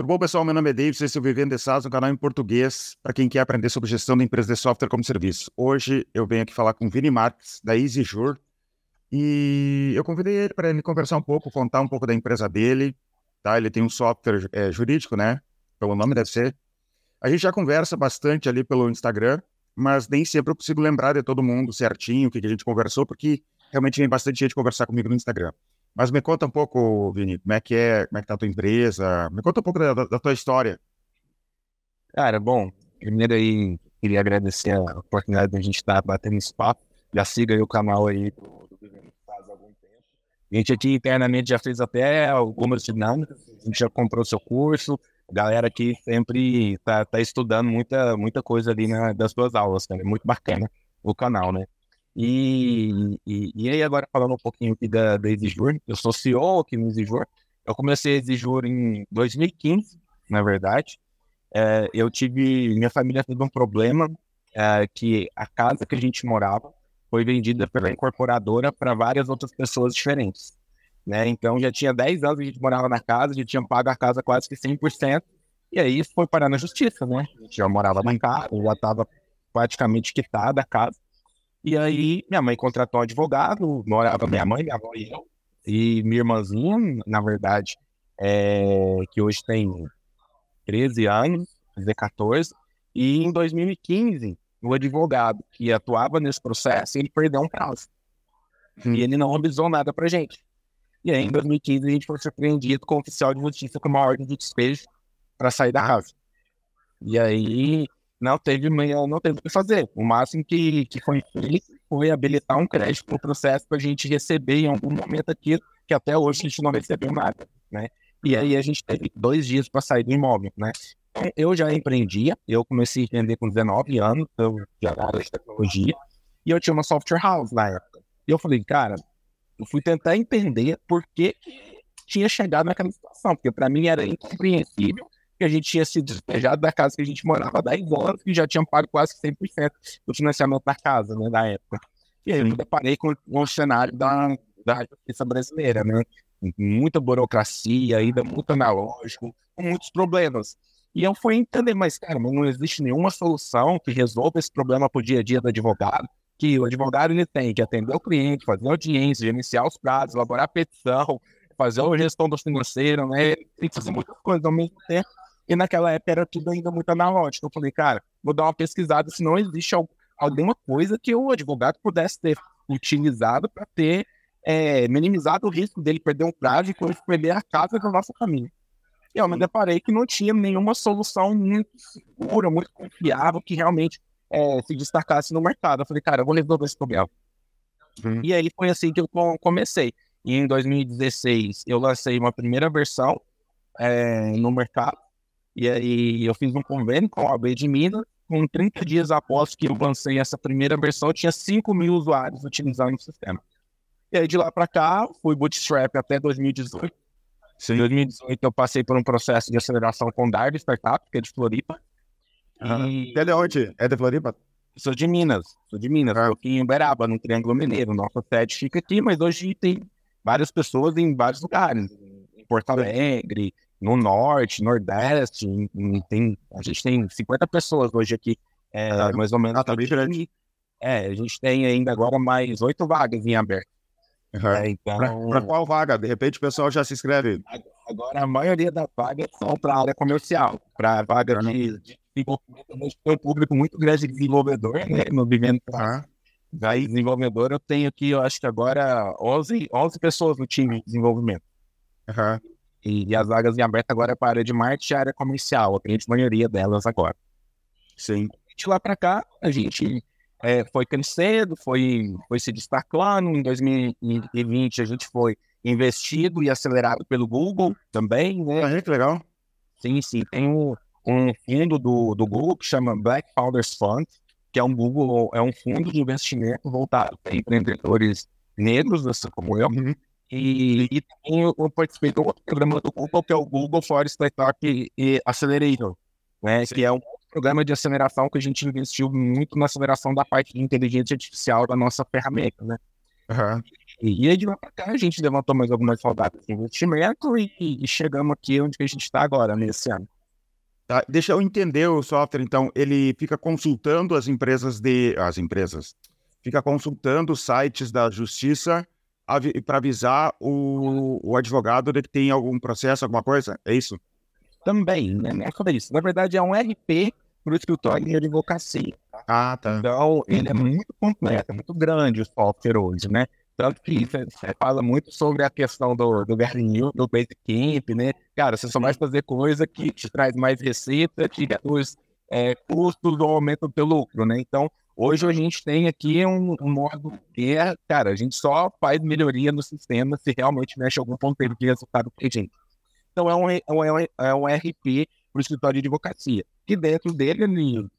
Tudo bom, pessoal? Meu nome é David, é o Vivendo de SaaS, um canal em português para quem quer aprender sobre gestão de empresas de software como serviço. Hoje eu venho aqui falar com o Vini Marques, da EasyJur, e eu convidei ele para ele conversar um pouco, contar um pouco da empresa dele, tá? Ele tem um software é, jurídico, né? Pelo nome deve ser. A gente já conversa bastante ali pelo Instagram, mas nem sempre eu consigo lembrar de todo mundo certinho o que, que a gente conversou, porque realmente vem bastante gente conversar comigo no Instagram. Mas me conta um pouco, Vini, como é que é, como é que tá a tua empresa? Me conta um pouco da, da tua história. Cara, bom, primeiro aí queria agradecer a oportunidade de a gente estar tá batendo esse papo. Já siga aí o canal aí do, faz algum tempo. A gente aqui internamente já fez até algumas dinâmicas, a gente já comprou seu curso, a galera aqui sempre tá, tá estudando muita, muita coisa ali na, das suas aulas, cara. É muito bacana o canal, né? E, e, e, aí, agora falando um pouquinho aqui da, da Exijur, eu sou CEO aqui no Exijur. Eu comecei a Exijur em 2015, na verdade. É, eu tive, minha família teve um problema é, que a casa que a gente morava foi vendida pela incorporadora para várias outras pessoas diferentes. Né? Então já tinha 10 anos que a gente morava na casa, já tinha pago a casa quase que 100%, e aí foi parar na justiça, né? A gente já morava na casa, já estava praticamente quitada a casa. E aí, minha mãe contratou um advogado, morava minha mãe, minha avó e eu, e minha irmãzinha, na verdade, é, que hoje tem 13 anos, fazer 14, e em 2015, o advogado que atuava nesse processo, ele perdeu um prazo. Hum. E ele não avisou nada pra gente. E aí, em 2015, a gente foi surpreendido com o oficial de justiça com uma ordem de despejo para sair da casa. E aí, não teve não teve o que fazer. O máximo que, que foi feito foi habilitar um crédito para o processo para a gente receber em algum momento aquilo que até hoje a gente não recebeu nada, né? E aí a gente teve dois dias para sair do imóvel, né? Eu já empreendia, eu comecei a empreender com 19 anos, eu já era de tecnologia, e eu tinha uma software house na época. E eu falei, cara, eu fui tentar entender por que tinha chegado naquela situação, porque para mim era incompreensível que a gente tinha sido despejado da casa que a gente morava há 10 anos e já tinha pago quase 100% do financiamento da casa, né, da época. E aí eu me deparei com, com o cenário da, da justiça brasileira, né? Muita burocracia, ainda muito analógico, com muitos problemas. E eu fui entender, mas, cara, não existe nenhuma solução que resolva esse problema para o dia a dia do advogado, que o advogado ele tem que atender o cliente, fazer audiência, gerenciar os prazos, elaborar a petição, fazer a gestão do financeiro, né? Tem que fazer muitas coisas ao mesmo tempo. E naquela época era tudo ainda muito analógico. Eu falei, cara, vou dar uma pesquisada se não existe alguma coisa que o advogado pudesse ter utilizado para ter é, minimizado o risco dele perder um prazo e depois perder a casa da nossa família. E eu me deparei que não tinha nenhuma solução muito segura, muito confiável, que realmente é, se destacasse no mercado. Eu falei, cara, eu vou resolver esse problema. Uhum. E aí foi assim que eu comecei. E em 2016 eu lancei uma primeira versão é, no mercado, e aí eu fiz um convênio com a AB de Minas. Com 30 dias após que eu lancei essa primeira versão, tinha 5 mil usuários utilizando o sistema. E aí de lá para cá, fui bootstrap até 2018. Sim. Em 2018 eu passei por um processo de aceleração com Dardo Startup, que é de Floripa. Uhum. E... É de onde? É de Floripa? Sou de Minas, sou de Minas, ah. aqui em Uberaba, no Triângulo Mineiro. Nossa sede fica aqui, mas hoje tem várias pessoas em vários lugares. Em Porto Alegre, no norte, nordeste, tem, a gente tem 50 pessoas hoje aqui, é, ah, mais ou menos. Ah, tá bem grande. É, a gente tem ainda agora mais oito vagas em aberto. Uhum. É, então... Para qual vaga? De repente o pessoal já se inscreve. Agora a maioria das vagas são para a área comercial, para vaga uhum. de, de desenvolvimento. Tem um público muito grande de desenvolvedor, né? No vivendo uhum. Aí, desenvolvedor, eu tenho aqui, eu acho que agora 11, 11 pessoas no time de desenvolvimento. Uhum. E, as vagas em aberto agora é para a área de marketing e área comercial. A maioria delas agora. Sim. De lá para cá, a gente é, foi crescendo, foi, foi se destacando. Em 2020, a gente foi investido e acelerado pelo Google também, né? Ah, que legal. Sim, sim. Tem um, um fundo do, do Google que chama Black Founders Fund, que é um Google, é um fundo de investimento voltado para empreendedores negros, assim como eu, uhum. E, e também eu participei do outro programa do Google, que é o Google for Startup Accelerator, né? que é um programa de aceleração que a gente investiu muito na aceleração da parte de inteligência artificial da nossa ferramenta. Né? Uhum. E, e aí de lá para cá a gente levantou mais algumas rodadas de investimento e, e, chegamos aqui onde a gente está agora, nesse ano. Tá, deixa eu entender o software, então. Ele fica consultando as empresas de. As empresas. Fica consultando sites da justiça para avisar o, o advogado de que tem algum processo, alguma coisa? É isso? Também, né? É isso. Na verdade, é um RP para o escritório de advocacia. Ah, tá. Então, ele é muito completo, é muito grande o software hoje, né? Tanto que você fala muito sobre a questão do, do Gardenil, do Basecamp, né? Cara, você só vai fazer coisa que te traz mais receita, te reduz é, custos do aumento do teu lucro, né? Então, hoje a gente tem aqui um, um modo que é, cara, a gente só faz melhoria no sistema se realmente mexe algum ponteiro de resultado pra gente. Então, é um, é um, é um RP para o escritório de advocacia. Que dentro dele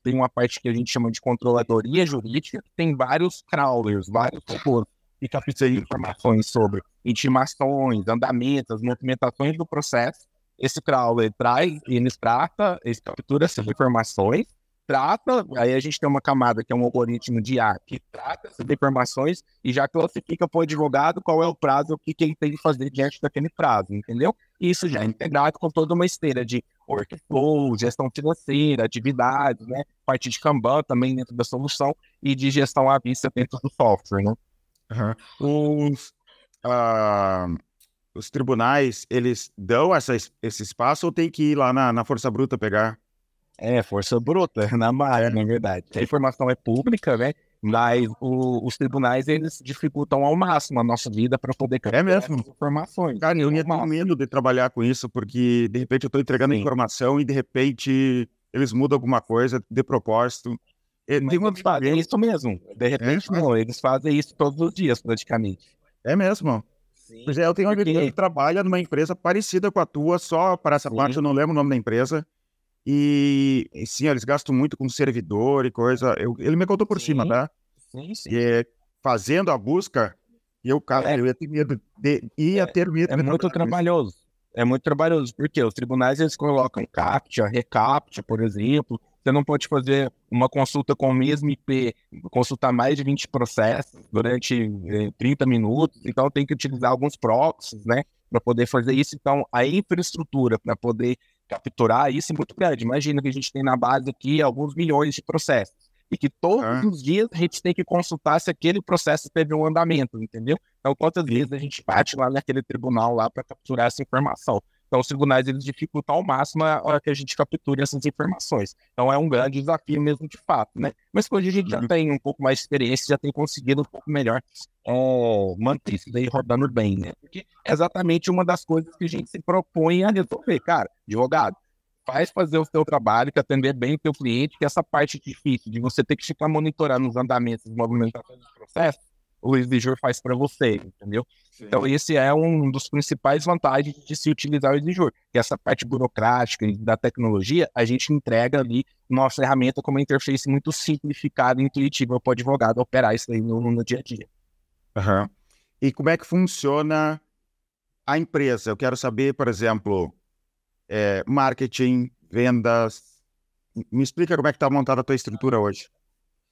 tem uma parte que a gente chama de controladoria jurídica, que tem vários crawlers, vários robôs e captura informações sobre intimações, andamentos, movimentações do processo. Esse crawler traz, ele trata, ele captura essas informações, trata, aí a gente tem uma camada que é um algoritmo de IA que trata essas informações e já classifica para o advogado qual é o prazo, o que, que ele tem que fazer diante daquele prazo, entendeu? Isso já é integrado com toda uma esteira de workflow, gestão financeira, atividades, né? Parte de Kanban também dentro da solução e de gestão à vista dentro do software, né? Uhum. Os, uh, os tribunais, eles dão essa, esse espaço ou tem que ir lá na, na Força Bruta pegar? É, Força Bruta, na maré, na verdade. A informação é pública, né? Mas o, os tribunais, eles dificultam ao máximo a nossa vida para poder é mesmo? informações. Cara, eu ia ter medo de trabalhar com isso, porque de repente eu estou entregando Sim. informação e de repente eles mudam alguma coisa de propósito. Tem uma fazem isso mesmo. De repente, é? não, eles fazem isso todos os dias, praticamente. É mesmo. Sim, pois é, eu tenho uma porque... que trabalha numa empresa parecida com a tua, só para essa sim. parte eu não lembro o nome da empresa. E, e sim, eles gastam muito com servidor e coisa. Eu, ele me contou por sim. cima, tá? Sim, sim. E fazendo a busca, eu, cara, é. eu ia ter medo de, ia é, ter medo. É muito trabalhoso. É muito trabalhoso, porque os tribunais eles colocam CAPTCHA, RECAPTCHA, por exemplo, você não pode fazer uma consulta com o mesmo IP, consultar mais de 20 processos durante eh, 30 minutos, então tem que utilizar alguns proxies, né, para poder fazer isso. Então, a infraestrutura para poder capturar isso é muito grande. Imagina que a gente tem na base aqui alguns milhões de processos e que todos ah. os dias a gente tem que consultar se aquele processo teve um andamento, entendeu? Então, quantas vezes a gente bate lá naquele tribunal lá para capturar essa informação? Então, os tribunais eles dificultam ao máximo a hora que a gente capture essas informações. Então, é um grande desafio mesmo de fato, né? Mas hoje a gente já uhum. tem um pouco mais de experiência, já tem conseguido um pouco melhor é, manter isso daí rodando bem, né? Porque é exatamente uma das coisas que a gente se propõe a resolver. Cara, advogado, faz fazer o seu trabalho, que atender bem o seu cliente, que essa parte difícil de você ter que ficar monitorando os andamentos, as movimentações do processo, o exigir faz para você, entendeu? Sim. Então, esse é um dos principais vantagens de se utilizar o exigir, que essa parte burocrática da tecnologia, a gente entrega ali nossa ferramenta como uma interface muito simplificada e intuitiva para o advogado operar isso aí no, no dia a dia. Uhum. E como é que funciona a empresa? Eu quero saber, por exemplo, é, marketing, vendas. Me explica como é que está montada a tua estrutura hoje.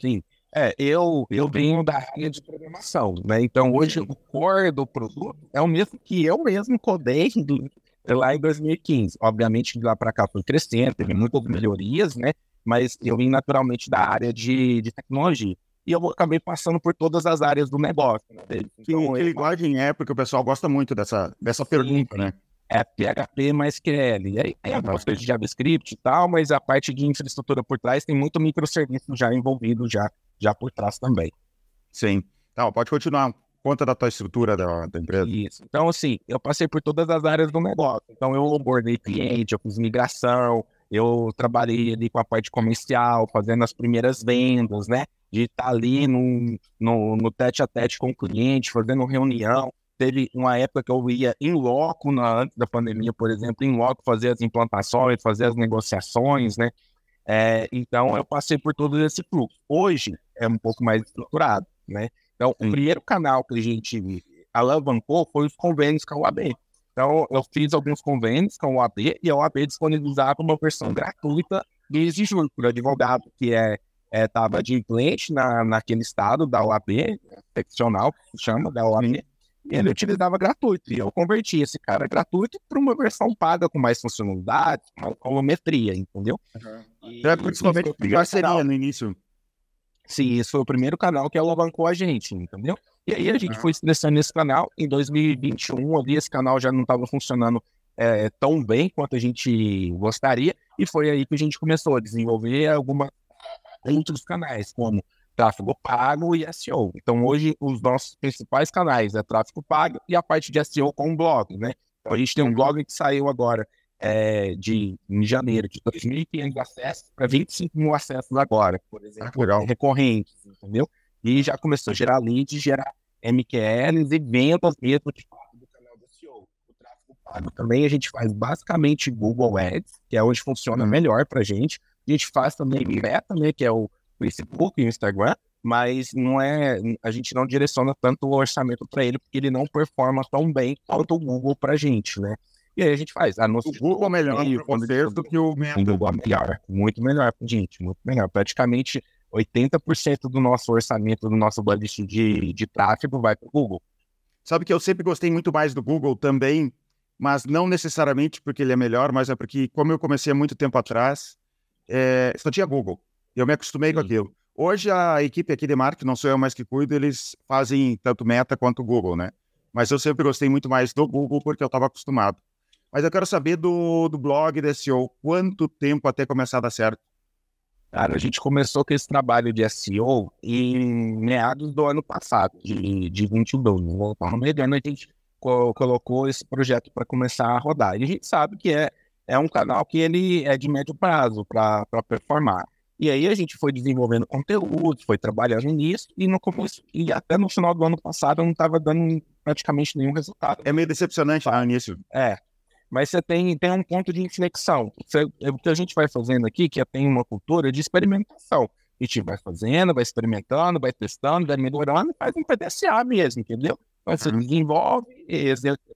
Sim. É, eu, eu venho da área de programação, né? Então hoje o core do produto é o mesmo que eu mesmo codei lá em 2015. Obviamente de lá para cá foi crescendo, teve muitas melhorias, né? Mas eu vim naturalmente da área de, de tecnologia. E eu acabei passando por todas as áreas do negócio. Né? Então, que, que linguagem é? Porque o pessoal gosta muito dessa, dessa pergunta, né? É PHP mais QL. E aí tem algumas coisas de JavaScript e tal, mas a parte de infraestrutura por trás tem muito microserviço já envolvido já já por trás também. Sim. Então, pode continuar. Conta da tua estrutura da, da, empresa. Isso. Então, assim, eu passei por todas as áreas do negócio. Então, eu abordei cliente, eu fiz migração, eu trabalhei ali com a parte comercial, fazendo as primeiras vendas, né? De estar ali no, no, no tete a tete com o cliente, fazendo reunião. Teve uma época que eu ia em loco, na, antes da pandemia, por exemplo, em loco fazer as implantações, fazer as negociações, né? É, então, eu passei por todo esse fluxo. Hoje é um pouco mais estruturado, né? Então, Sim. o primeiro canal que a gente alavancou foi os convênios com a UAB. Então, eu fiz alguns convênios com a UAB e a UAB disponibilizava uma versão gratuita do Exijur para advogado, que é estava de cliente na, naquele estado da OAB, seccional, que chama, da OAB, e ele utilizava gratuito. E eu converti esse cara gratuito para uma versão paga com mais funcionalidades, com colometria, entendeu? Uhum. E, é principalmente parceria no início. Sim, esse foi o primeiro canal que alavancou a gente, entendeu? E aí a gente uhum. foi estressando nesse canal. Em 2021, ali, esse canal já não estava funcionando é, tão bem quanto a gente gostaria. E foi aí que a gente começou a desenvolver alguma outros canais, como tráfego pago e SEO. Então, hoje, os nossos principais canais é tráfego pago e a parte de SEO com blog, né? Então, a gente tem um blog que saiu agora é, de, em janeiro, de 2.500 acessos para 25 mil acessos agora, por exemplo, ah, recorrentes, entendeu? E já começou a gerar leads, gerar MQLs e vendas mesmo de fato do canal do SEO. O tráfego pago também a gente faz basicamente Google Ads, que é onde funciona melhor para a gente. A gente faz também Meta, né, que é o Facebook e Instagram, mas não é, a gente não direciona tanto o orçamento para ele, porque ele não performa tão bem quanto o Google para a gente, né? E aí a gente faz anúncio. O Google é melhor para do que o Meta. O Google é melhor, muito melhor para gente, muito melhor. Praticamente 80% do nosso orçamento, do nosso budget de, de tráfego vai para o Google. Sabe que eu sempre gostei muito mais do Google também, mas não necessariamente porque ele é melhor, mas é porque, como eu comecei há muito tempo atrás, é, só tinha Google. Eu me acostumei Sim. com aquilo. Hoje a equipe aqui de marketing, não sou eu mais que cuido, eles fazem tanto Meta quanto Google, né? Mas eu sempre gostei muito mais do Google porque eu estava acostumado. Mas eu quero saber do, do blog da SEO, quanto tempo até começar a dar certo? Cara, a gente começou com esse trabalho de SEO em meados do ano passado, de, de 22. Né? No meio do ano a gente co colocou esse projeto para começar a rodar. E a gente sabe que é, é um canal que ele é de médio prazo para performar. E aí a gente foi desenvolvendo conteúdo, foi trabalhando nisso, e no começo, e até no final do ano passado não estava dando praticamente nenhum resultado. É meio decepcionante no início. É. Mas você tem, tem um ponto de inflexão. Você, é o que a gente vai fazendo aqui, que é, tem uma cultura de experimentação. A gente vai fazendo, vai experimentando, vai testando, vai melhorando, faz um PDCA mesmo, entendeu? Então, você uhum. desenvolve,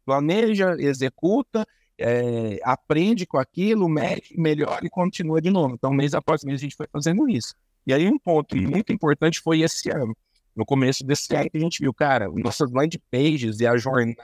planeja, executa, é, aprende com aquilo, mede, melhora e continua de novo. Então, mês após mês, a gente foi fazendo isso. E aí, um ponto muito importante foi esse ano. No começo desse ano, a gente viu, cara, nossas landing pages e a jornada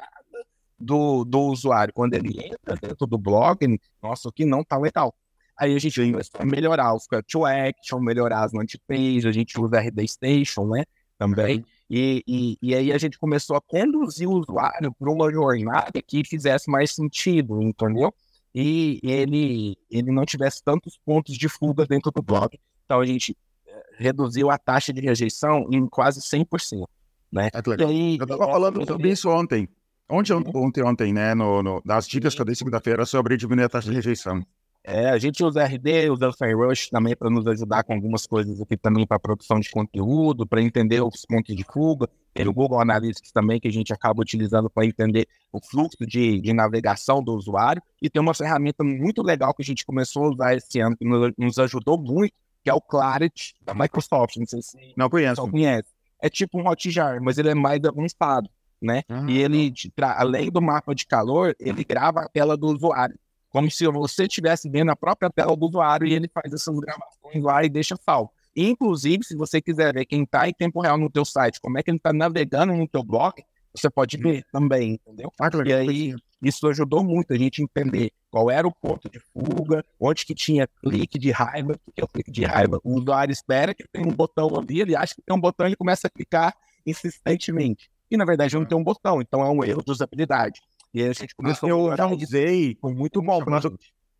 do, do usuário, quando ele entra dentro do blog, nossa, que não tá legal. Aí a gente a melhorar os call to action, melhorar as landing pages, a gente usa RD Station, né, também. Uhum. E, e, e, aí a gente começou a conduzir o usuário para uma jornada que fizesse mais sentido, entendeu? E ele, ele não tivesse tantos pontos de fuga dentro do blog. Então a gente eh, reduziu a taxa de rejeição em quase 100%. Né? É aí, eu estava falando sobre isso ontem. Ontem, ontem, ontem, né? No, no, das dicas que eu dei segunda-feira sobre diminuir a taxa de rejeição. É, a gente usa RD, usa o FireRush também para nos ajudar com algumas coisas aqui também para produção de conteúdo, para entender os pontos de fuga. Tem o Google Analytics também que a gente acaba utilizando para entender o fluxo de, de navegação do usuário. E tem uma ferramenta muito legal que a gente começou a usar esse ano, que nos, nos ajudou muito, que é o Clarity da Microsoft. Não sei se não conhece. conhece. É tipo um Hotjar, mas ele é mais avançado, né? Ah, e ele, além do mapa de calor, ele grava a tela do usuário como se você estivesse vendo a própria tela do usuário e ele faz essas gravações lá e deixa salvo. Inclusive, se você quiser ver quem está em tempo real no teu site, como é que ele está navegando no teu blog, você pode ver também, entendeu? Ah, e aí, isso ajudou muito a gente entender qual era o ponto de fuga, onde que tinha clique de raiva, o que é o clique de raiva? O usuário espera que tem um botão ali, ele acha que tem um botão e ele começa a clicar insistentemente. E, na verdade, não tem um botão, então é um erro de usabilidade. E aí a gente começou eu a já usei, foi muito bom, mas eu,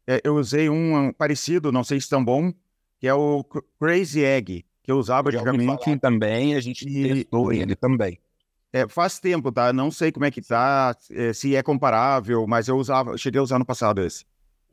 é, eu usei um parecido, não sei se tão bom, que é o Crazy Egg, que eu usava antigamente. também, a gente e, testou ele também. É, faz tempo, tá? Não sei como é que tá, é, se é comparável, mas eu usava, cheguei a usar no passado esse.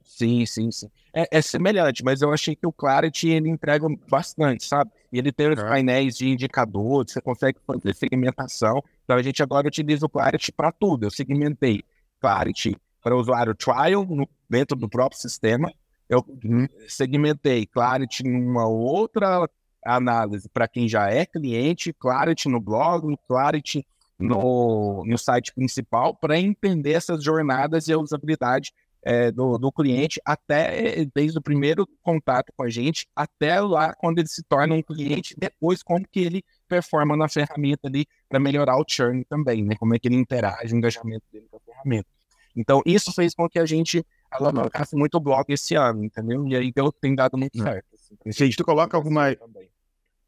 Sim, sim, sim. É, é, semelhante, mas eu achei que o Clarity ele entrega bastante, sabe? E ele tem os é. painéis de indicadores, você consegue fazer segmentação. Então a gente agora utiliza o Clarity para tudo. Eu segmentei Clarity para o usuário trial no, dentro do próprio sistema. Eu uhum. segmentei Clarity numa outra análise para quem já é cliente, Clarity no blog, Clarity no, no site principal, para entender essas jornadas e a usabilidade é, do, do cliente até desde o primeiro contato com a gente até lá quando ele se torna um cliente, depois como que ele performa na ferramenta ali para melhorar o churn também, né? Como é que ele interage, o engajamento dele com a ferramenta. Então, isso fez com que a gente alavancasse muito o blog esse ano, entendeu? E aí deu, tem dado muito certo. Assim, tu coloca alguma...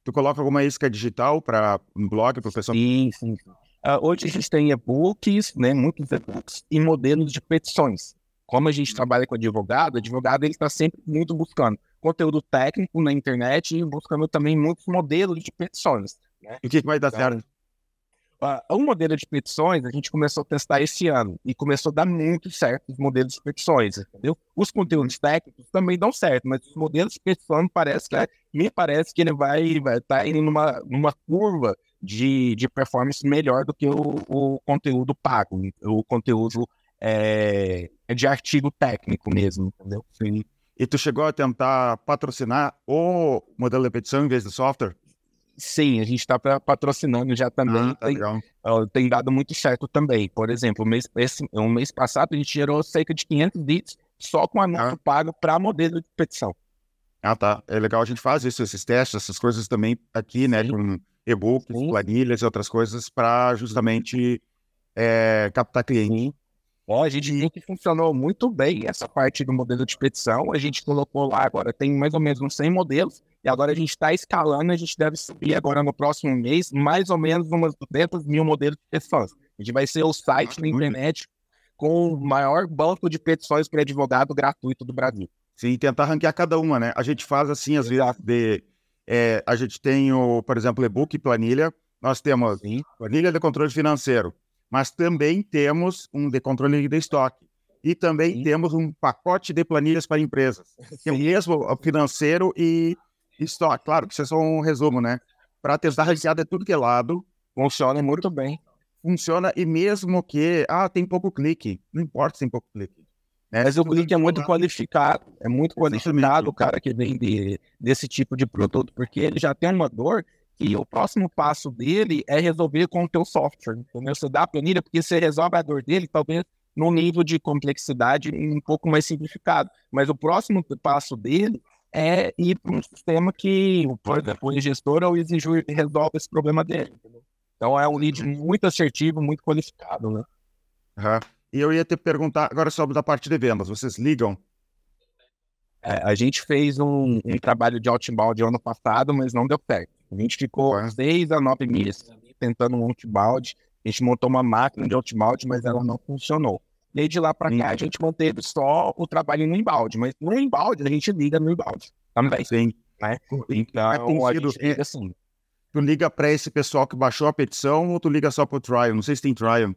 Tu coloca alguma isca digital para um blog, pessoal? Sim, sim. Uh, hoje a gente tem e-books, né, muitos e-books e modelos de petições. Como a gente trabalha com advogado, advogado ele está sempre muito buscando conteúdo técnico na internet e buscando também muitos modelos de petições. Né? O que vai dar então, certo? Uh, um modelo de petições a gente começou a testar esse ano e começou a dar muito certo os modelos de petições, entendeu? Os conteúdos técnicos também dão certo, mas os modelos de petições parece que, me parece que ele vai estar tá indo numa, numa curva de, de performance melhor do que o, o conteúdo pago, o conteúdo é, de artigo técnico mesmo, entendeu? Sim. E tu chegou a tentar patrocinar o modelo de petição em vez do software? Sim, a gente está patrocinando já também. Ah, tá tem, tem, dado muito certo também. Por exemplo, mês, esse, um mês passado a gente gerou cerca de 500 leads só com anúncio ah. pago para modelo de petição. Ah, tá. É legal a gente faz isso, esses testes, essas coisas também aqui, né? Sim. Com e-books, planilhas e outras coisas para justamente é, captar cliente. Ó, a gente viu que funcionou muito bem essa parte do modelo de petição. A gente colocou lá agora, tem mais ou menos uns 100 modelos, e agora a gente está escalando. A gente deve subir agora no próximo mês mais ou menos umas 200 mil modelos de petições. A gente vai ser o site na internet com o maior banco de petições para advogado gratuito do Brasil. Sim, tentar ranquear cada uma, né? A gente faz assim, às vezes, de, é, a gente tem, o, por exemplo, e-book e planilha. Nós temos Sim. planilha de controle financeiro, mas também temos um de controle de estoque. E também Sim. temos um pacote de planilhas para empresas, que é o mesmo financeiro e estoque. Claro que isso é só um resumo, né? Para tentar ranquear de tudo que é lado. Funciona muito bem. Funciona, e mesmo que, ah, tem pouco clique, não importa se tem pouco clique. Né? Mas o clique é muito qualificado, é muito qualificado o cara que vende desse tipo de produto, porque ele já tem uma dor e o próximo passo dele é resolver com o teu software, entendeu? Você dá a planilha porque você resolve a dor dele, talvez num nível de complexidade um pouco mais simplificado. Mas o próximo passo dele é ir para um sistema que, por exemplo, o gestor ou o exigir resolve esse problema dele. Entendeu? Então é um lead muito assertivo, muito qualificado, né? Uhum. E eu ia te perguntar agora sobre a parte de vendas. Vocês ligam é, a gente fez um, um, trabalho de outbound ano passado, mas não deu certo. A gente ficou seis a nove meses tentando um outbound. A gente montou uma máquina de outbound, mas ela não funcionou. E aí de lá para cá a gente manteve só o trabalho no inbound, mas no inbound a gente liga no inbound também. Sim. Né? Então a gente liga assim. Tu liga para esse pessoal que baixou a petição ou tu liga só pro trial? Não sei se tem trial.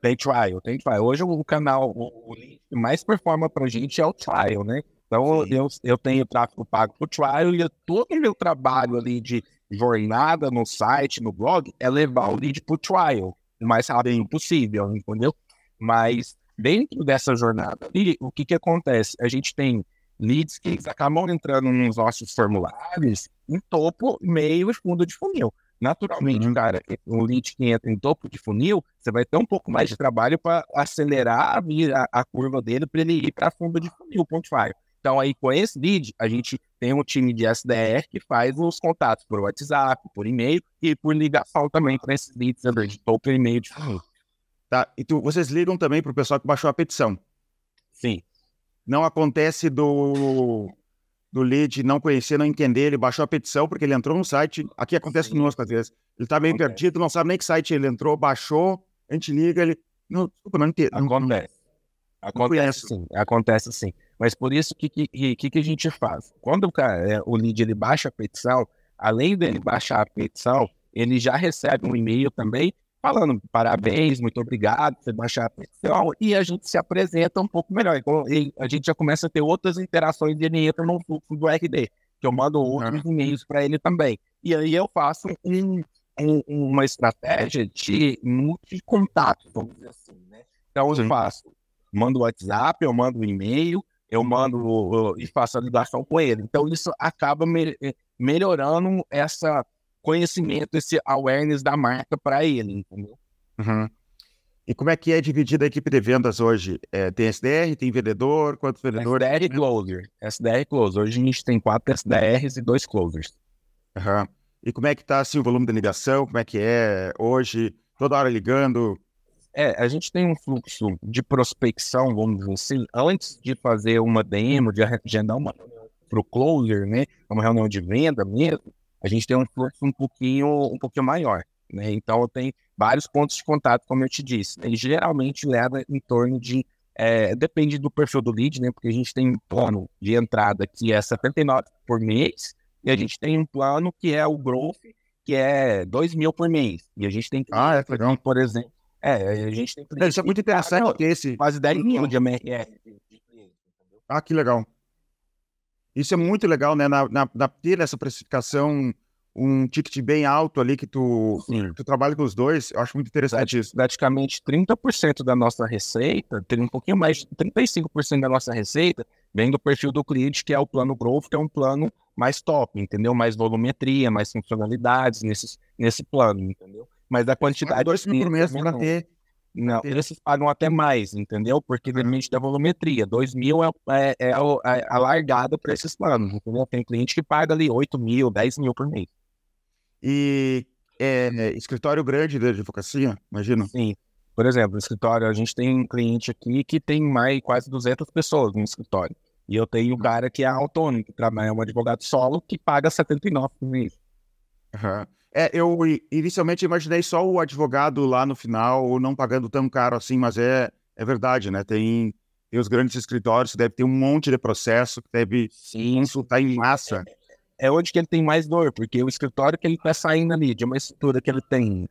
Tem trial, tem trial. Hoje o canal, o, o que mais performa pra gente é o trial, né? Então eu, eu tenho tráfego pago pro trial e todo o meu trabalho ali de jornada no site, no blog, é levar o lead pro trial o mais rápido possível, entendeu? Mas dentro dessa jornada ali, o que que acontece? A gente tem leads que acabam entrando nos nossos formulários em topo, meio e fundo de funil. Naturalmente, uhum. cara, um lead que entra em topo de funil, você vai ter um pouco mais de trabalho para acelerar a, a, a, curva dele para ele ir para fundo de funil, ponto fire. Então, aí, com esse lead, a gente tem um time de SDR que faz os contatos por WhatsApp, por e-mail e por ligação também para esses leads de topo e e-mail de fundo. Tá, e tu, vocês ligam também para o pessoal que baixou a petição? Sim. Não acontece do, do lead não conhecer, não entender, ele baixou a petição porque ele entrou no site. Aqui acontece Sim. conosco às vezes. Ele está meio acontece. perdido, não sabe nem que site ele entrou, baixou, a gente liga, ele. Não, desculpa, não entendo. Acontece. Não, acontece sim, acontece sim. Mas por isso, o que, que, que, a gente faz? Quando o, cara, é, o lead ele baixa a petição, além dele baixar a petição, ele já recebe um e-mail também falando parabéns, muito obrigado por baixar a petição, e a gente se apresenta um pouco melhor. Então, a gente já começa a ter outras interações e ele entra no fluxo do RD, que eu mando outros e-mails para ele também. E aí eu faço um, um, uma estratégia de multicontato, vamos dizer assim, né? Então eu faço, mando WhatsApp, eu mando o e-mail, eu mando e faço a ligação com ele. Então, isso acaba me, eh, melhorando essa conhecimento, esse awareness da marca para ele, entendeu? Uhum. E como é que é dividida a equipe de vendas hoje? É, tem SDR, tem vendedor, quantos vendedores? SDR e closer. SDR e closer. Hoje a gente tem quatro SDRs e dois closers. Uhum. E como é que está assim, o volume de ligação? Como é que é hoje? Toda hora ligando? É, a gente tem um fluxo de prospecção, vamos dizer assim, antes de fazer uma demo, de agendar uma para o closer, né? Uma reunião de venda mesmo, a gente tem um fluxo um pouquinho, um pouquinho maior. Né? Então, tem vários pontos de contato, como eu te disse. E geralmente leva em torno de. É, depende do perfil do lead, né? Porque a gente tem um plano de entrada que é 79 por mês, e a gente tem um plano que é o growth, que é 2 mil por mês. E a gente tem ah, é por exemplo. É, a gente tem é, Isso é muito interessante que esse. Quase 10 mil de MRR. Ah, que legal. Isso é muito legal, né? Na, na, na ter essa precificação um ticket bem alto ali que tu, tu trabalha com os dois. Eu acho muito interessante isso. Praticamente 30% da nossa receita, tem um pouquinho mais de 35% da nossa receita, vem do perfil do cliente, que é o plano Growth, que é um plano mais top, entendeu? Mais volumetria, mais funcionalidades nesse, nesse plano, entendeu? Mas da quantidade... Dois mil por mês para ter... Não, eles pagam até mais, entendeu? Porque depende da volumetria. 2 mil é, é, é, é a largada para esses planos, entendeu? Tem cliente que paga ali 8 mil, 10 mil por mês. E é, escritório grande de advocacia, imagina? Sim. Por exemplo, escritório, a gente tem um cliente aqui que tem mais quase 200 pessoas no escritório. E eu tenho um cara que é autônomo, que trabalha, é um advogado solo, que paga 79 por mês. Uhum. É, eu inicialmente imaginei só o advogado lá no final, não pagando tão caro assim, mas é, é verdade, né? Tem, tem os grandes escritórios, que deve ter um monte de processo, que deve Sim. consultar em massa. É, é onde que ele tem mais dor, porque o escritório que ele está saindo ali de uma estrutura que ele tem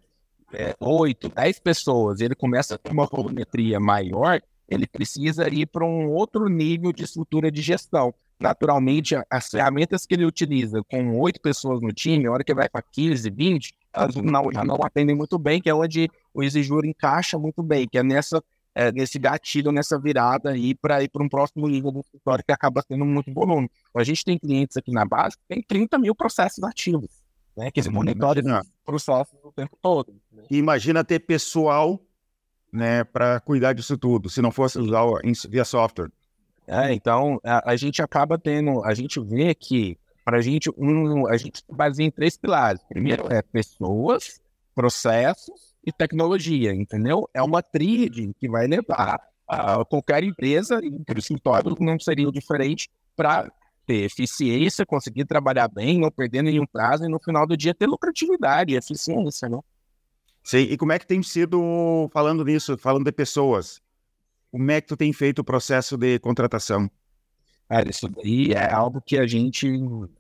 é, 8, 10 pessoas, ele começa com uma volumetria maior, ele precisa ir para um outro nível de estrutura de gestão. Naturalmente, as ferramentas que ele utiliza com oito pessoas no time, a hora que vai para 15, 20, elas não, já não atendem muito bem, que é onde o exigur encaixa muito bem, que é nessa é, nesse gatilho, nessa virada aí para ir para um próximo nível do escritório que acaba tendo muito volume. A gente tem clientes aqui na base que tem 30 mil processos ativos, né? Que eles monitoram processos o tempo todo. Né? Imagina ter pessoal né, para cuidar disso tudo, se não fosse usar via software. É, então a, a, gente acaba tendo, a gente vê que para a gente um, a gente baseia em três pilares. Primeiro é pessoas, processos e tecnologia, entendeu? É uma tríade que vai levar a qualquer empresa, e o escritório não seria diferente, para ter eficiência, conseguir trabalhar bem, não perder nenhum prazo e no final do dia ter lucratividade eficiência, né? Sim, e como é que tem sido, falando nisso, falando de pessoas, como é que tu tem feito o processo de contratação? Cara, isso daí é algo que a gente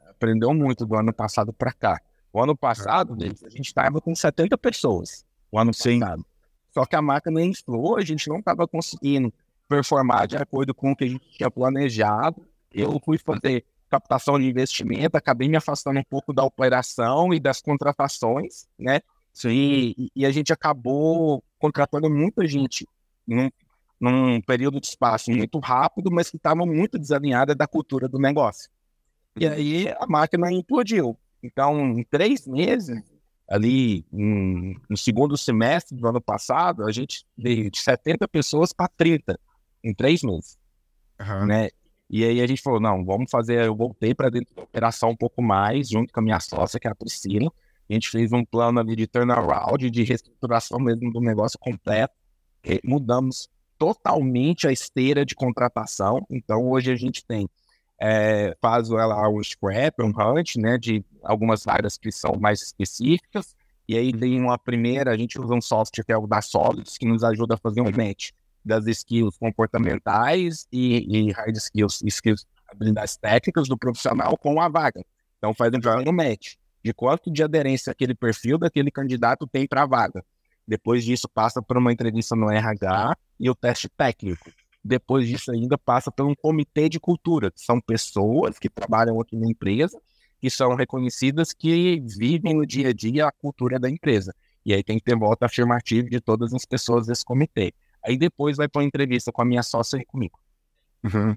aprendeu muito do ano passado para cá. O ano passado, a gente estava com 70 pessoas o ano Sim. passado. Só que a máquina inflou, a gente não estava conseguindo performar de acordo com o que a gente tinha planejado. Eu fui fazer captação de investimento, acabei me afastando um pouco da operação e das contratações, né? Sim. E, e a gente acabou contratando muita gente num, num período de espaço muito rápido, mas que estava muito desalinhada da cultura do negócio. E aí a máquina implodiu. Então, em três meses, ali em, no segundo semestre do ano passado, a gente veio de 70 pessoas para 30 em três meses. Uhum. Né? E aí a gente falou, não, vamos fazer, eu voltei para dentro da operação um pouco mais, junto com a minha sócia, que é a Priscila. A gente fez um plano ali de turnaround, de reestruturação mesmo do negócio completo. mudamos totalmente a esteira de contratação. Então hoje a gente tem é, faz ela um scrap, um hunt, né, de algumas áreas que são mais específicas, e aí tem uma primeira, a gente usa um software que é o da Solids, que nos ajuda a fazer um match das skills comportamentais e, e hard skills, skills, habilidades técnicas do profissional com a vaga. Então faz um match de quanto de aderência aquele perfil daquele candidato tem para a vaga. Depois disso passa por uma entrevista no RH e o teste técnico. Depois disso ainda passa por um comitê de cultura, que são pessoas que trabalham aqui na empresa, que são reconhecidas que vivem no dia a dia a cultura da empresa. E aí tem que ter volta afirmativa de todas as pessoas desse comitê. Aí depois vai para uma entrevista com a minha sócia e comigo. Uhum.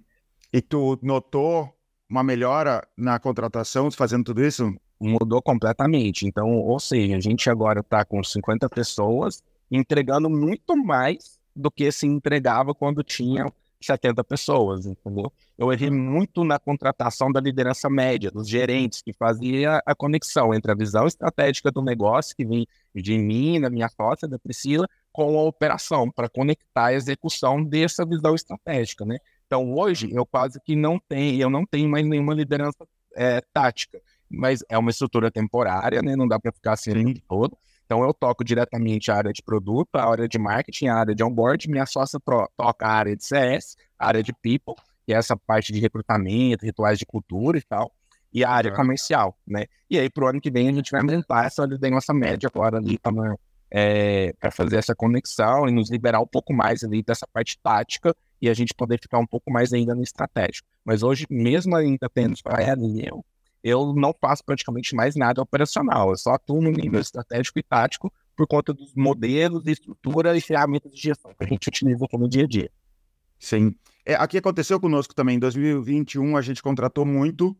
E tu notou uma melhora na contratação fazendo tudo isso? Mudou completamente. Então, ou seja, a gente agora está com 50 pessoas entregando muito mais do que se entregava quando tinha 70 pessoas, entendeu? Eu errei muito na contratação da liderança média, dos gerentes, que fazia a conexão entre a visão estratégica do negócio, que vem de mim, da minha sócia, da Priscila, com a operação, para conectar a execução dessa visão estratégica, né? Então, hoje, eu quase que não tenho, eu não tenho mais nenhuma liderança é, tática, mas é uma estrutura temporária, né? Não dá para ficar assim o tempo todo. Então, eu toco diretamente a área de produto, a área de marketing, a área de onboard, minha sócia toca a área de CS, a área de people, que é essa parte de recrutamento, rituais de cultura e tal, e a área comercial, né? E aí, pro ano que vem, a gente vai aumentar essa nossa média agora ali para é, fazer essa conexão e nos liberar um pouco mais ali dessa parte tática e a gente poder ficar um pouco mais ainda no estratégico. Mas hoje, mesmo ainda tendo só ela e eu, eu não faço praticamente mais nada operacional. Eu só atuo no nível estratégico e tático por conta dos modelos, estrutura e ferramentas de gestão que a gente utiliza no dia a dia. Sim. É, aqui aconteceu conosco também. Em 2021 a gente contratou muito.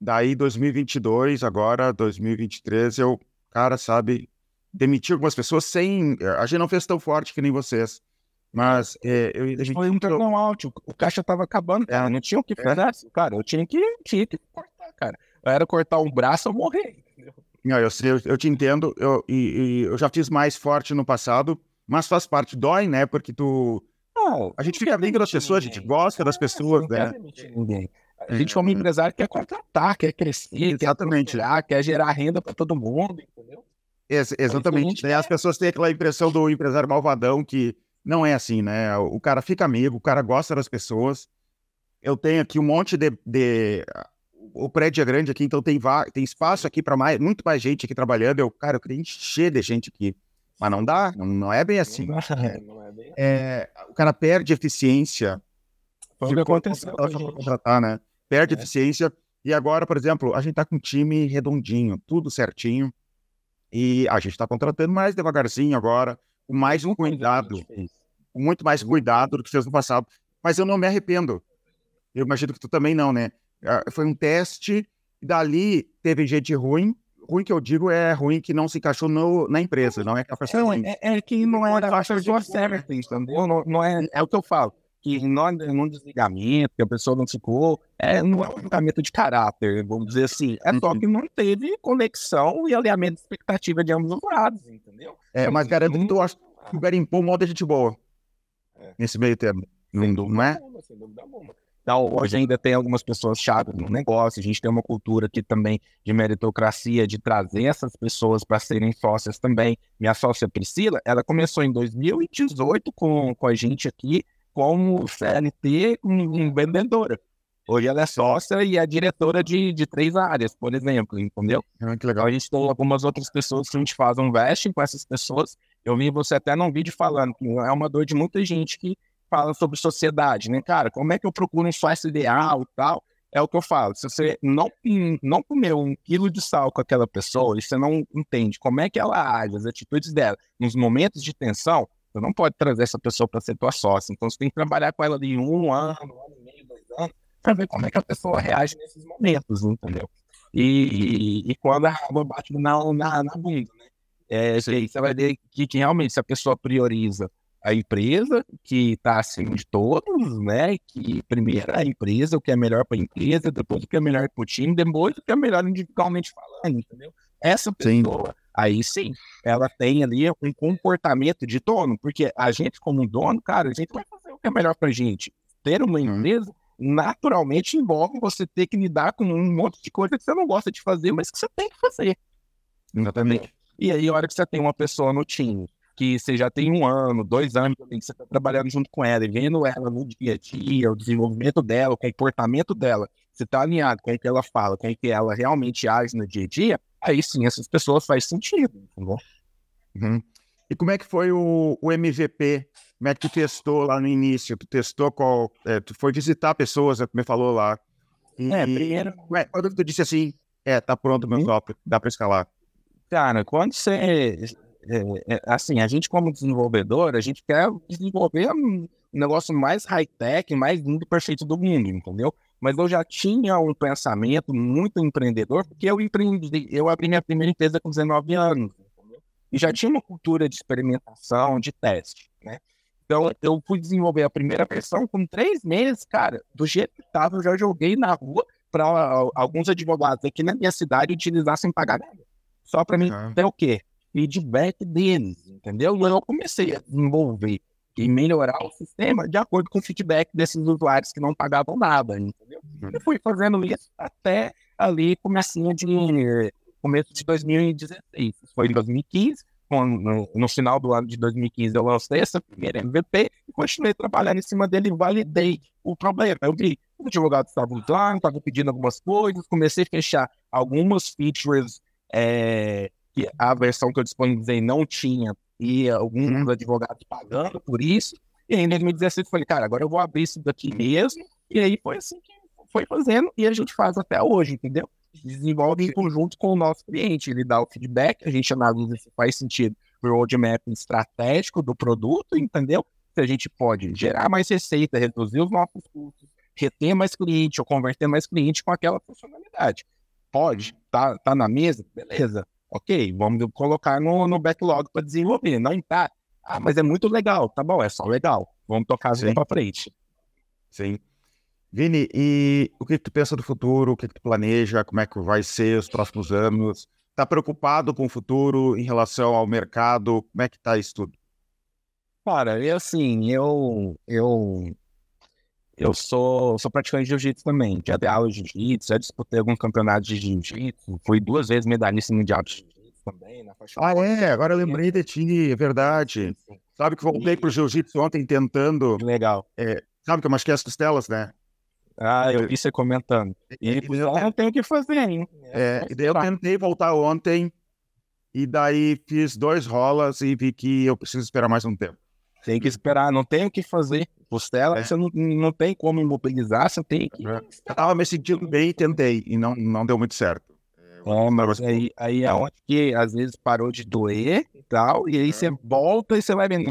Daí 2022, agora 2023, eu, cara, sabe, demiti algumas pessoas sem. A gente não fez tão forte que nem vocês. Mas é, eu, a gente foi um turnout, o caixa tava acabando, cara, não tinha o que fazer. É. Cara, eu tinha que, tinha que cara. Era cortar um braço ou morrer. Não, eu, eu, eu te entendo, eu, e, e, eu já fiz mais forte no passado, mas faz parte, dói, né? Porque tu. Não, a gente fica amigo das pessoas, ninguém. a gente gosta das pessoas, né? Ninguém. A gente, como empresário, quer contratar, quer crescer, Exatamente. quer, quer gerar renda para todo mundo, entendeu? Ex exatamente. Né? As pessoas têm aquela impressão do empresário malvadão que não é assim, né? O cara fica amigo, o cara gosta das pessoas. Eu tenho aqui um monte de. de... O prédio é grande aqui, então tem, tem espaço aqui para mais, muito mais gente aqui trabalhando. Eu, cara, eu queria encher de gente aqui. Mas não dá, não, não é bem assim. Não, é, não é bem é, o cara perde eficiência. Foi o que aconteceu. Contratar, né? Perde é. eficiência. E agora, por exemplo, a gente tá com um time redondinho, tudo certinho. E a gente está contratando mais devagarzinho agora com mais um cuidado, com muito mais cuidado do que fez no passado. Mas eu não me arrependo. Eu imagino que tu também não, né? Ah, foi um teste, dali teve gente ruim. Ruim que eu digo é ruim que não se encaixou no, na empresa, não é que a pessoa. Não, é, é, que não é da pessoa certa, entendeu? Não, não é, é o que eu falo que não, num desligamento, que a pessoa não ficou, é, não é um julgamento de caráter, vamos dizer assim. É só uhum. que não teve conexão e alinhamento de expectativa de ambos os lados, entendeu? É, mas garanto que tu acha que o garimpou um monte de gente boa é. nesse meio termo. Não, não é? Sem dúvida alguma. Então, hoje ainda tem algumas pessoas chaves no negócio, a gente tem uma cultura aqui também de meritocracia, de trazer essas pessoas para serem sócias também. Minha sócia Priscila, ela começou em 2018 com, com a gente aqui, como CLT um, vendedora. Hoje ela é sócia e é diretora de, de três áreas, por exemplo, entendeu? Ah, que legal. a gente tem algumas outras pessoas que a gente faz um vesting com essas pessoas. Eu vi você até num vídeo falando que é uma dor de muita gente que fala sobre sociedade, né, cara? Como é que eu procuro um sócio ideal e tal? É o que eu falo. Se você não, não comeu um quilo de sal com aquela pessoa e você não entende como é que ela age, as atitudes dela, nos momentos de tensão, você não pode trazer essa pessoa para ser tua sócia. Então você tem que trabalhar com ela de um ano, um ano e meio, dois anos, para ver como é que a pessoa reage nesses momentos, entendeu? E, e, e quando a água bate na, na, na bunda, né? É, você vai ver que, que realmente se a pessoa prioriza a empresa, que está acima de todos, né? Que primeiro a empresa, o que é melhor para a empresa, depois o que é melhor para o time, depois o que é melhor individualmente falando, entendeu? Essa pessoa, sim. aí sim, ela tem ali um comportamento de dono, porque a gente, como dono, cara, a gente vai fazer o que é melhor pra gente. Ter uma uhum. empresa naturalmente envolve você ter que lidar com um monte de coisa que você não gosta de fazer, mas que você tem que fazer. Exatamente. E aí, a hora que você tem uma pessoa no time que você já tem um ano, dois anos que você está trabalhando junto com ela e vendo ela no dia a dia, o desenvolvimento dela, o comportamento dela, você está alinhado com o que ela fala, com o que ela realmente age no dia a dia, aí sim, essas pessoas faz sentido, entendeu? Uhum. E como é que foi o, o, MVP? Como é que tu testou lá no início? Tu testou qual. É, tu foi visitar pessoas, é, como você falou lá. E, é, primeiro. Ué, quando tu disse assim, é, tá pronto meu uhum. dá para escalar. Cara, quando você. É, é, assim, a gente, como desenvolvedor, a gente quer desenvolver um negócio mais high-tech, mais lindo e perfeito do mundo, entendeu? mas eu já tinha um pensamento muito empreendedor, porque eu empreendi, eu abri minha primeira empresa com 19 anos. e já tinha uma cultura de experimentação, de teste, né? Então, eu fui desenvolver a primeira versão com três meses, cara, do jeito que estava, eu já joguei na rua para alguns advogados aqui na minha cidade utilizar sem pagar nada. Só para mim ter o quê? Feedback deles, entendeu? E eu comecei a desenvolver e melhorar o sistema de acordo com o feedback desses usuários que não pagavam nada, entendeu? Eu fui fazendo isso até ali comecinho de começo de 2016. Foi em 2015, no, no, final do ano de 2015 eu lancei essa primeira MVP e continuei trabalhando em cima dele e validei o problema. Eu vi os advogados estavam lá, estavam pedindo algumas coisas, comecei a fechar algumas features é, que a versão que eu disponibilizei não tinha e alguns uhum. advogados pagando por isso. E aí, em 2016, eu falei, cara, agora eu vou abrir isso daqui mesmo. E aí foi assim que foi fazendo e a gente faz até hoje, entendeu? Desenvolve em conjunto com o nosso cliente. Ele dá o feedback, a gente analisa se faz sentido o roadmap estratégico do produto, entendeu? Se a gente pode gerar mais receita, reduzir os nossos custos, reter mais cliente ou converter mais cliente com aquela funcionalidade. Pode, tá, tá na mesa? Beleza. Ok, vamos colocar no, no backlog para desenvolver. Não tá. Ah, mas é muito legal. Tá bom, é só legal. Vamos tocar assim para frente. Sim. Vini, e o que tu pensa do futuro? O que tu planeja? Como é que vai ser os próximos anos? Tá preocupado com o futuro em relação ao mercado? Como é que tá isso tudo? Cara, e assim, eu eu eu sou, sou praticante de jiu-jitsu também. Já dei aula de jiu-jitsu, já disputei algum campeonato de jiu-jitsu. Fui duas vezes medalhista mundial de jiu-jitsu também. Na faixa ah, é? Agora eu lembrei de ti, é verdade. Sim, sim. Sabe que voltei pro jiu-jitsu ontem tentando. Legal. É, sabe que eu machuquei as costelas, né? Ah, eu vi você comentando. E, e eu não tenho o que fazer, hein? É, e daí eu tentei voltar ontem, e daí fiz dois rolas e vi que eu preciso esperar mais um tempo. Tem que esperar, não tem o que fazer. Costela, é. você não, não tem como imobilizar, você tem que. É. Eu tava me sentindo bem e tentei, e não, não deu muito certo. É, mas aí, aí é onde que às vezes parou de doer e tal, e aí é. você volta e você vai vendo,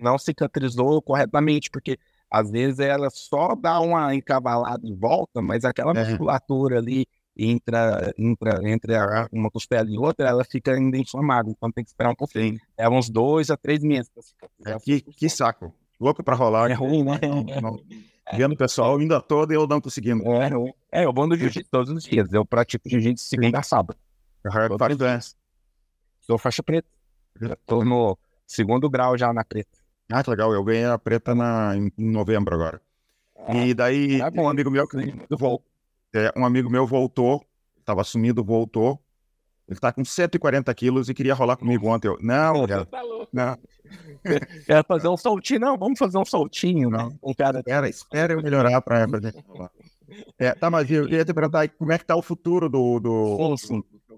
não cicatrizou corretamente, porque às vezes ela só dá uma encavalada em volta, mas aquela é. musculatura ali entra, entra entre uma costela e outra, ela fica ainda inflamada, então tem que esperar um pouquinho. É uns dois a três meses. É, que, que saco. Louco para rolar. É ruim, né? Vendo o pessoal indo a toda e eu não conseguindo. É. É, eu vou no jiu-jitsu todos os dias. Eu pratico jiu-jitsu segunda a sábado. Uhum, faixa doença. Sou faixa preta. Estou no segundo grau já na preta. Ah, que legal. Eu ganhei a preta na, em novembro agora. Ah, e daí, é um amigo meu que voltou é, um amigo meu voltou, estava sumido, voltou. Ele está com 140 quilos e queria rolar comigo ontem. Eu, não, cara, tá não. Quer fazer um soltinho? Não, vamos fazer um soltinho. Não, né? cara... espera, espera eu melhorar para rolar. É, tá, mas eu queria te perguntar como é que tá o futuro do, do, sim, do.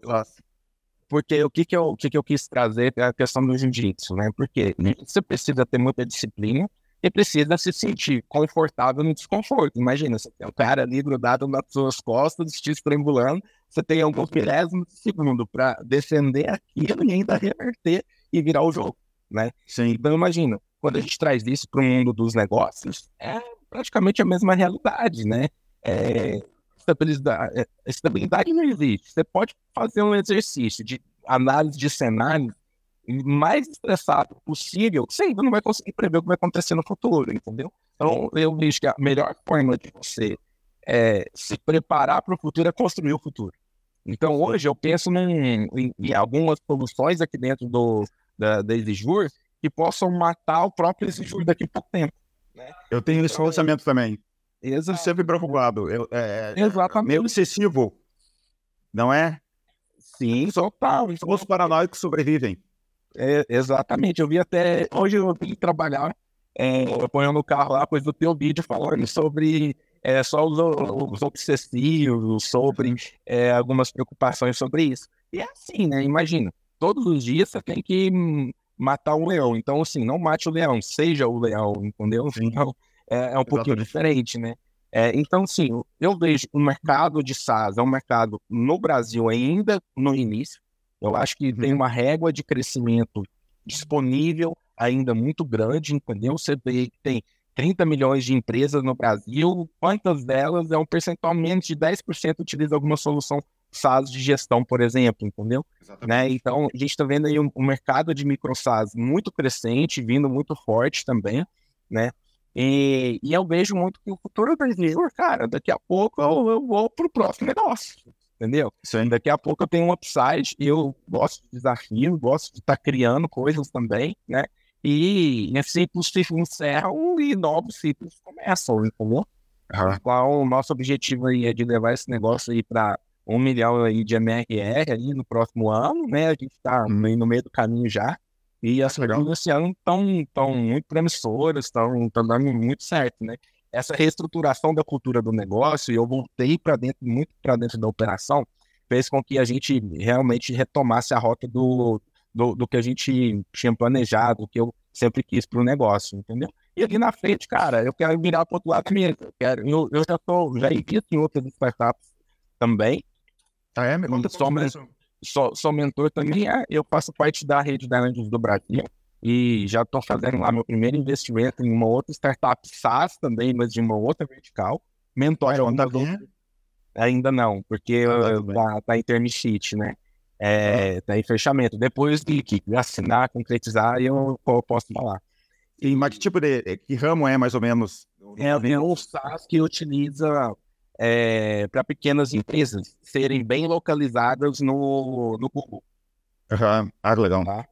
Porque o que que eu, o que que eu quis trazer é a questão do jiu-jitsu, né? Porque você precisa ter muita disciplina, e precisa se sentir confortável no desconforto. Imagina, você tem um cara ali grudado nas suas costas, te estrangulando, você tem alguns milésimos de segundo para defender aquilo e ainda reverter e virar o jogo, né? Sim. Então imagina, quando a gente traz isso para o mundo dos negócios, é praticamente a mesma realidade, né? É, estabilidade, é, estabilidade não existe. Você pode fazer um exercício de análise de cenário mais estressado possível, você ainda não vai conseguir prever o que vai acontecer no futuro, entendeu? Então, eu vejo que a melhor forma de você é, se preparar para o futuro é construir o futuro. Então, hoje, eu penso em, em, em algumas soluções aqui dentro do, da, da Exijur que possam matar o próprio Exijur daqui pouco tempo. Né? Eu tenho esse pensamento também. Exato. Sempre preocupado. Eu, é, é, Exatamente. Meio excessivo, não é? Sim, tá. Os paranoicos sobrevivem. É, exatamente. Eu vi até. Hoje eu vim trabalhar, é, ponho no carro lá, coisa do teu vídeo falando sobre é, só os, os obsessivos, sobre é, algumas preocupações sobre isso. E é assim, né? Imagina, todos os dias você tem que matar um leão. Então, assim, não mate o leão, seja o leão, entendeu? Então, é, é um pouquinho diferente, né? É, então, sim, eu vejo o mercado de SaaS é um mercado no Brasil ainda no início. Eu acho que tem uhum. uma régua de crescimento disponível ainda muito grande, entendeu? Você vê que tem 30 milhões de empresas no Brasil, quantas delas é um percentual menos de 10% utiliza alguma solução SaaS de gestão, por exemplo, entendeu? Né? Então, a gente está vendo aí um, um, mercado de micro SaaS muito crescente, vindo muito forte também, né? E, e eu vejo muito que o futuro brasileiro, cara, daqui a pouco eu, eu vou para o próximo negócio, entendeu? Sim. Daqui a pouco eu tenho um upside, eu gosto de desafio, gosto de estar tá criando coisas também, né? E esses ciclos se encerram e novos ciclos começam, entendeu? Uhum. Qual o nosso objetivo aí é de levar esse negócio aí para um milhão aí de MRR aí no próximo ano, né? A gente está uhum. no meio do caminho já. E as coisas esse ano estão tão muito promissoras, estão dando muito certo, né? Essa reestruturação da cultura do negócio, e eu voltei para dentro, muito para dentro da operação, fez com que a gente realmente retomasse a rota do, do, do que a gente tinha planejado, que eu sempre quis para o negócio, entendeu? E aqui na frente, cara, eu quero virar para o outro lado mesmo. Eu, quero, eu, eu já estou, já invisto em outras startups também. Ah, é? Me conta sou, sou, sou mentor também, é, eu faço parte da rede da Andes do Brasil e já estou fazendo lá meu primeiro investimento em uma outra startup SaaS também, mas de uma outra vertical. Mentor Ainda não, porque ah, tá, tá em term sheet, né? é, tá em fechamento. Depois de que assinar, concretizar, eu, eu posso falar. E, mas que tipo de que ramo é mais ou menos? É, é um SaaS que utiliza é, para pequenas empresas serem bem localizadas no, no Google. Uhum. Ah, legal. Tá?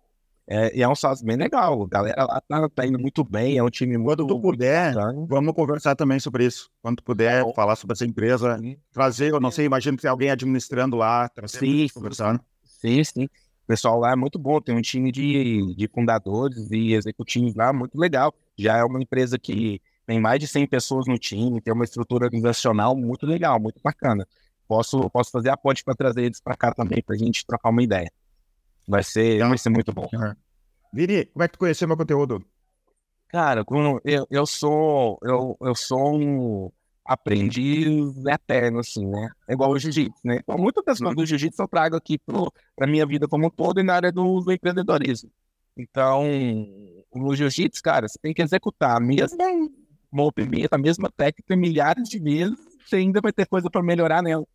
É, e é um SaaS bem legal. A galera lá tá, tá, indo muito bem, é um time muito. Quando tu puder, vamos conversar também sobre isso. Quando tu puder é falar sobre essa empresa, sim. trazer, eu não sei, imagino que tem alguém administrando lá, trazer sim, conversando. Sim, sim. O pessoal lá é muito bom, tem um time de, de fundadores e executivos lá muito legal. Já é uma empresa que tem mais de 100 pessoas no time, tem uma estrutura organizacional muito legal, muito bacana. Posso, posso fazer a ponte para trazer eles para cá também, para a gente trocar uma ideia. Vai ser, vai ser muito bom. Vini, como é que tu conheceu meu conteúdo? Cara, eu, eu sou eu, eu sou um aprendiz eterno, assim, né? É igual o jiu-jitsu, né? Então, muitas das coisas do jiu-jitsu eu trago aqui para minha vida como um todo e na área do, do empreendedorismo. Então, no jiu-jitsu, cara, você tem que executar a mesma movimento, a mesma técnica milhares de vezes, você ainda vai ter coisa para melhorar nela.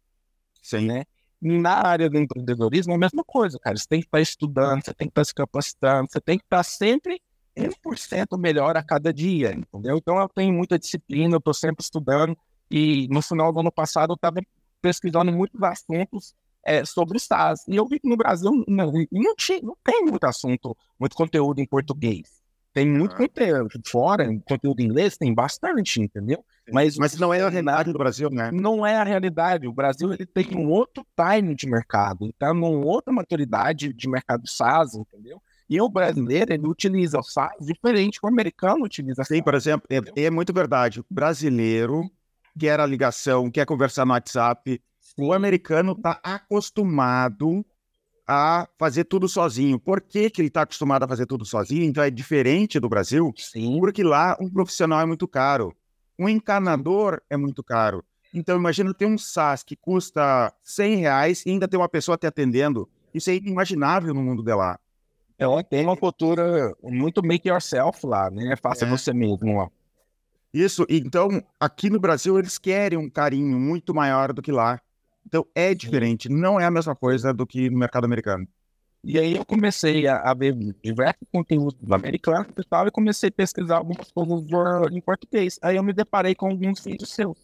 Sim. Né? Na área do empreendedorismo é a mesma coisa, cara. Você tem que estar estudando, você tem que estar se capacitando, você tem que estar sempre 1% melhor a cada dia, entendeu? Então eu tenho muita disciplina, eu estou sempre estudando e no final do ano passado eu estava pesquisando muitos assuntos é, sobre SaaS e eu vi que no Brasil não, não, tinha, não tem muito assunto, muito conteúdo em português. Tem muito conteúdo fora, conteúdo em inglês tem bastante, entendeu? Mas, Mas não é a realidade do Brasil, né? Não é a realidade. O Brasil ele tem um outro time de mercado, está numa outra maturidade de mercado SaaS, entendeu? E o brasileiro, ele utiliza o SaaS diferente que o americano utiliza. Sim, por exemplo, é, é, muito verdade. O brasileiro quer a ligação, quer conversar no WhatsApp. O americano está acostumado a fazer tudo sozinho. Por que, que ele está acostumado a fazer tudo sozinho? Então é diferente do Brasil? Sim. Porque lá um profissional é muito caro. Um encanador é muito caro. Então imagina ter um SaaS que custa 100 reais e ainda ter uma pessoa te atendendo. Isso é inimaginável no mundo de lá. Ela tem uma cultura muito make yourself lá, né? Faça é. você mesmo lá. Isso, então aqui no Brasil eles querem um carinho muito maior do que lá. Então é diferente, não é a mesma coisa do que no mercado americano. E aí eu comecei a, a ver diversos conteúdos americanos e tal, e comecei a pesquisar algumas coisas em português. Aí eu me deparei com alguns vídeos seus.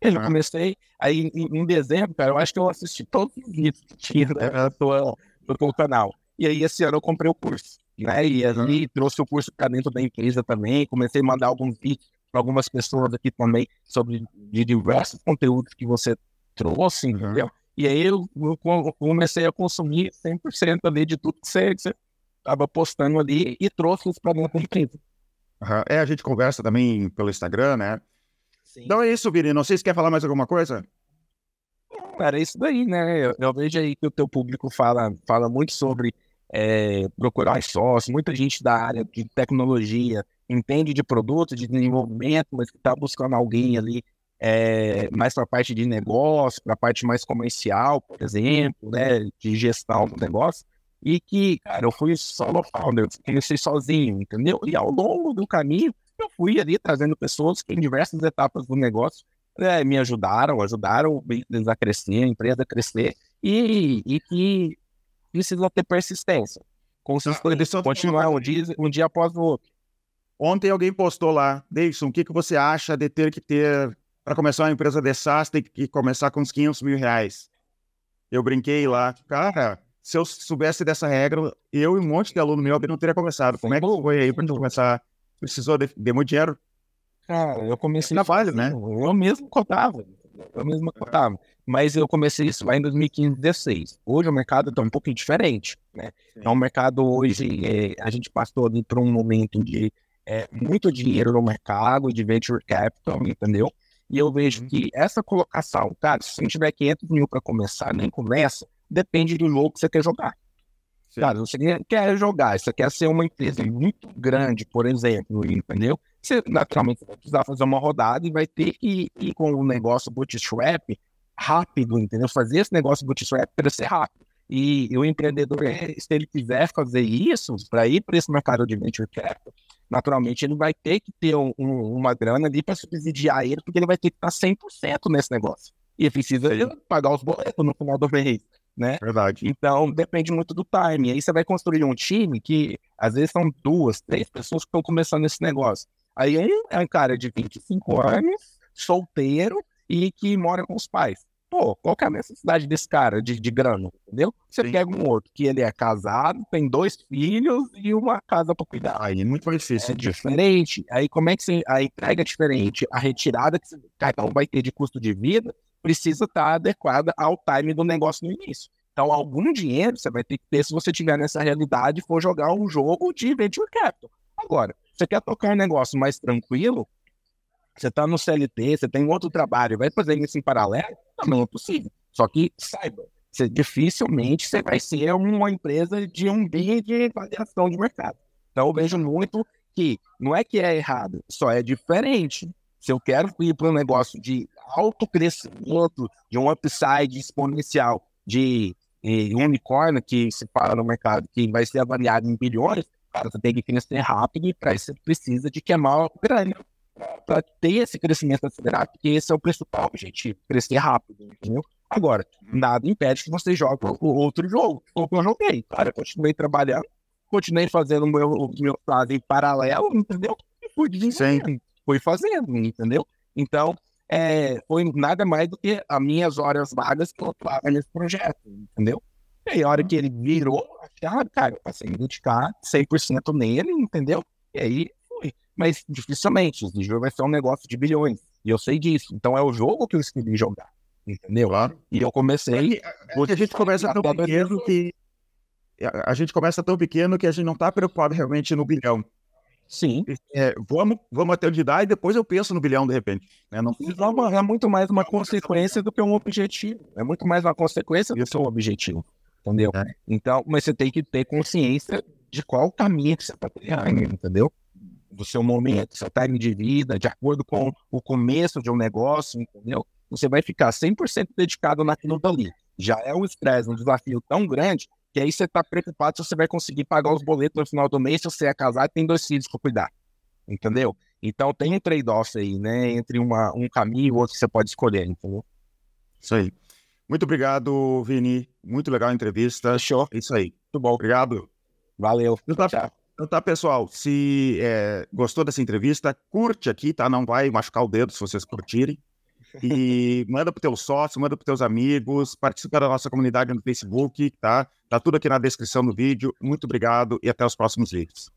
Eu ah. comecei, aí em, em, dezembro, cara, eu acho que eu assisti todos os vídeos que tinha né, do teu canal. E aí esse ano eu comprei o curso, né? E ali trouxe o curso para dentro da empresa também, comecei a mandar alguns vídeos para algumas pessoas aqui também sobre de diversos conteúdos que você trouxe, uhum. entendeu? E aí eu, eu, comecei a consumir 100% ali de tudo que você, estava postando ali e trouxe isso para dentro da empresa. Uhum. É, a gente conversa também pelo Instagram, né? Sim. Então é isso, Vini. Não sei se quer falar mais alguma coisa cara, é isso daí, né? Eu, eu, vejo aí que o teu público fala, fala muito sobre é, procurar sócios, muita gente da área de tecnologia entende de produto, de desenvolvimento, mas que está buscando alguém ali é, mais para a parte de negócio, para a parte mais comercial, por exemplo, né, de gestão do negócio, e que, cara, eu fui solo founder, comecei sozinho, entendeu? E ao longo do caminho, eu fui ali trazendo pessoas que em diversas etapas do negócio é, me ajudaram, ajudaram eles a crescer, a empresa a crescer, e, e que precisa ter persistência. Consistência, ah, continuar um dia, um dia após o outro. Ontem alguém postou lá, Davidson, o que, que você acha de ter que ter, para começar uma empresa de SaaS, tem que começar com uns 500 mil reais? Eu brinquei lá, cara, se eu soubesse dessa regra, eu e um monte de aluno meu não teria começado. Como é que foi aí para começar? Precisou de, de muito dinheiro? Cara, eu comecei. Trabalho, né? Eu mesmo contava. Eu mesmo contava. Mas eu comecei isso lá em 2015, 2016. Hoje o mercado está um pouquinho diferente, né? É um mercado hoje, é, a gente passou ali por um momento de é, muito dinheiro no mercado, de venture capital, entendeu? E eu vejo uhum. que essa colocação, cara, se você tiver 500 mil para começar, nem começa, depende do jogo que você quer jogar. Sim. Cara, você quer jogar, você quer ser uma empresa muito grande, por exemplo, entendeu? Você naturalmente vai precisar fazer uma rodada e vai ter que ir com o negócio bootstrap rápido, entendeu? Fazer esse negócio bootstrap para ser rápido. E o empreendedor, se ele quiser fazer isso, para ir para esse mercado de venture capital, naturalmente ele vai ter que ter um, um, uma grana ali para subsidiar ele, porque ele vai ter que estar 100% nesse negócio. E precisa pagar os boletos no final do mês né? Verdade. Então, depende muito do time. Aí você vai construir um time que, às vezes, são duas, três pessoas que estão começando esse negócio. Aí é um cara de 25 anos, solteiro e que mora com os pais. Pô, qual que é a necessidade desse cara de, de grana, entendeu? Você Sim. pega um outro que ele é casado, tem dois filhos e uma casa para cuidar. Aí é muito difícil. É diferente. Aí como é que você, a entrega é diferente? A retirada que cada um vai ter de custo de vida precisa estar adequada ao time do negócio no início. Então, algum dinheiro você vai ter que ter se você tiver nessa realidade e for jogar um jogo de venture capital. Agora, você quer tocar um negócio mais tranquilo, você está no CLT, você tem outro trabalho, vai fazer isso em paralelo? Não é possível. Só que saiba, você, dificilmente você vai ser uma empresa de um bi de variação de mercado. Então, eu vejo muito que não é que é errado, só é diferente. Se eu quero ir para um negócio de alto crescimento, de um upside exponencial, de, um unicórnio que se fala no mercado, que vai ser avaliado em bilhões, cara, você tem que crescer rápido e para isso você precisa de queimar grana para ter esse crescimento acelerado, porque esse é o principal objetivo, crescer rápido, entendeu? Agora, nada impede que você jogue o outro jogo, como eu joguei. Cara, eu continuei trabalhando, continuei fazendo o meu, o meu plano em paralelo, entendeu? E fui desenvolvendo, fui fazendo, entendeu? Então, é, foi nada mais do que as minhas horas vagas que eu atuava nesse projeto, entendeu? E aí, a hora que ele virou ah, cara, eu passei a dedicar 100% nele, entendeu? E aí. Mas dificilmente, esse jogo vai ser um negócio de bilhões. E eu sei disso. Então é o jogo que eu escolhi jogar, entendeu? Claro. E eu comecei. É que, é a gente começa tão pequeno que. A gente começa tão pequeno que a gente não está preocupado realmente no bilhão. Sim. É, vamos, vamos até onde dá e depois eu penso no bilhão de repente. Né? Não... É muito mais uma consequência do que um objetivo. É muito mais uma consequência do que um objetivo. Entendeu? É. Então, mas você tem que ter consciência de qual caminho que você está trilhando, entendeu? Do seu momento, seu time de vida, de acordo com o começo de um negócio, entendeu? Você vai ficar 100% dedicado naquilo dali. Já é um estresse, um desafio tão grande que aí você está preocupado se você vai conseguir pagar os boletos no final do mês, se você é casado e tem dois filhos para cuidar. Entendeu? Então tem um trade-off aí, né? Entre uma, um caminho e outro que você pode escolher, entendeu? Isso aí. Muito obrigado, Vini. Muito legal a entrevista. Fechou. É isso aí. Muito bom. Obrigado. Valeu. Então tá, então tá pessoal. Se é, gostou dessa entrevista, curte aqui, tá? Não vai machucar o dedo se vocês curtirem. E manda pro teu sócio, manda pros teus amigos, participa da nossa comunidade no Facebook, tá? Tá tudo aqui na descrição do vídeo. Muito obrigado e até os próximos vídeos.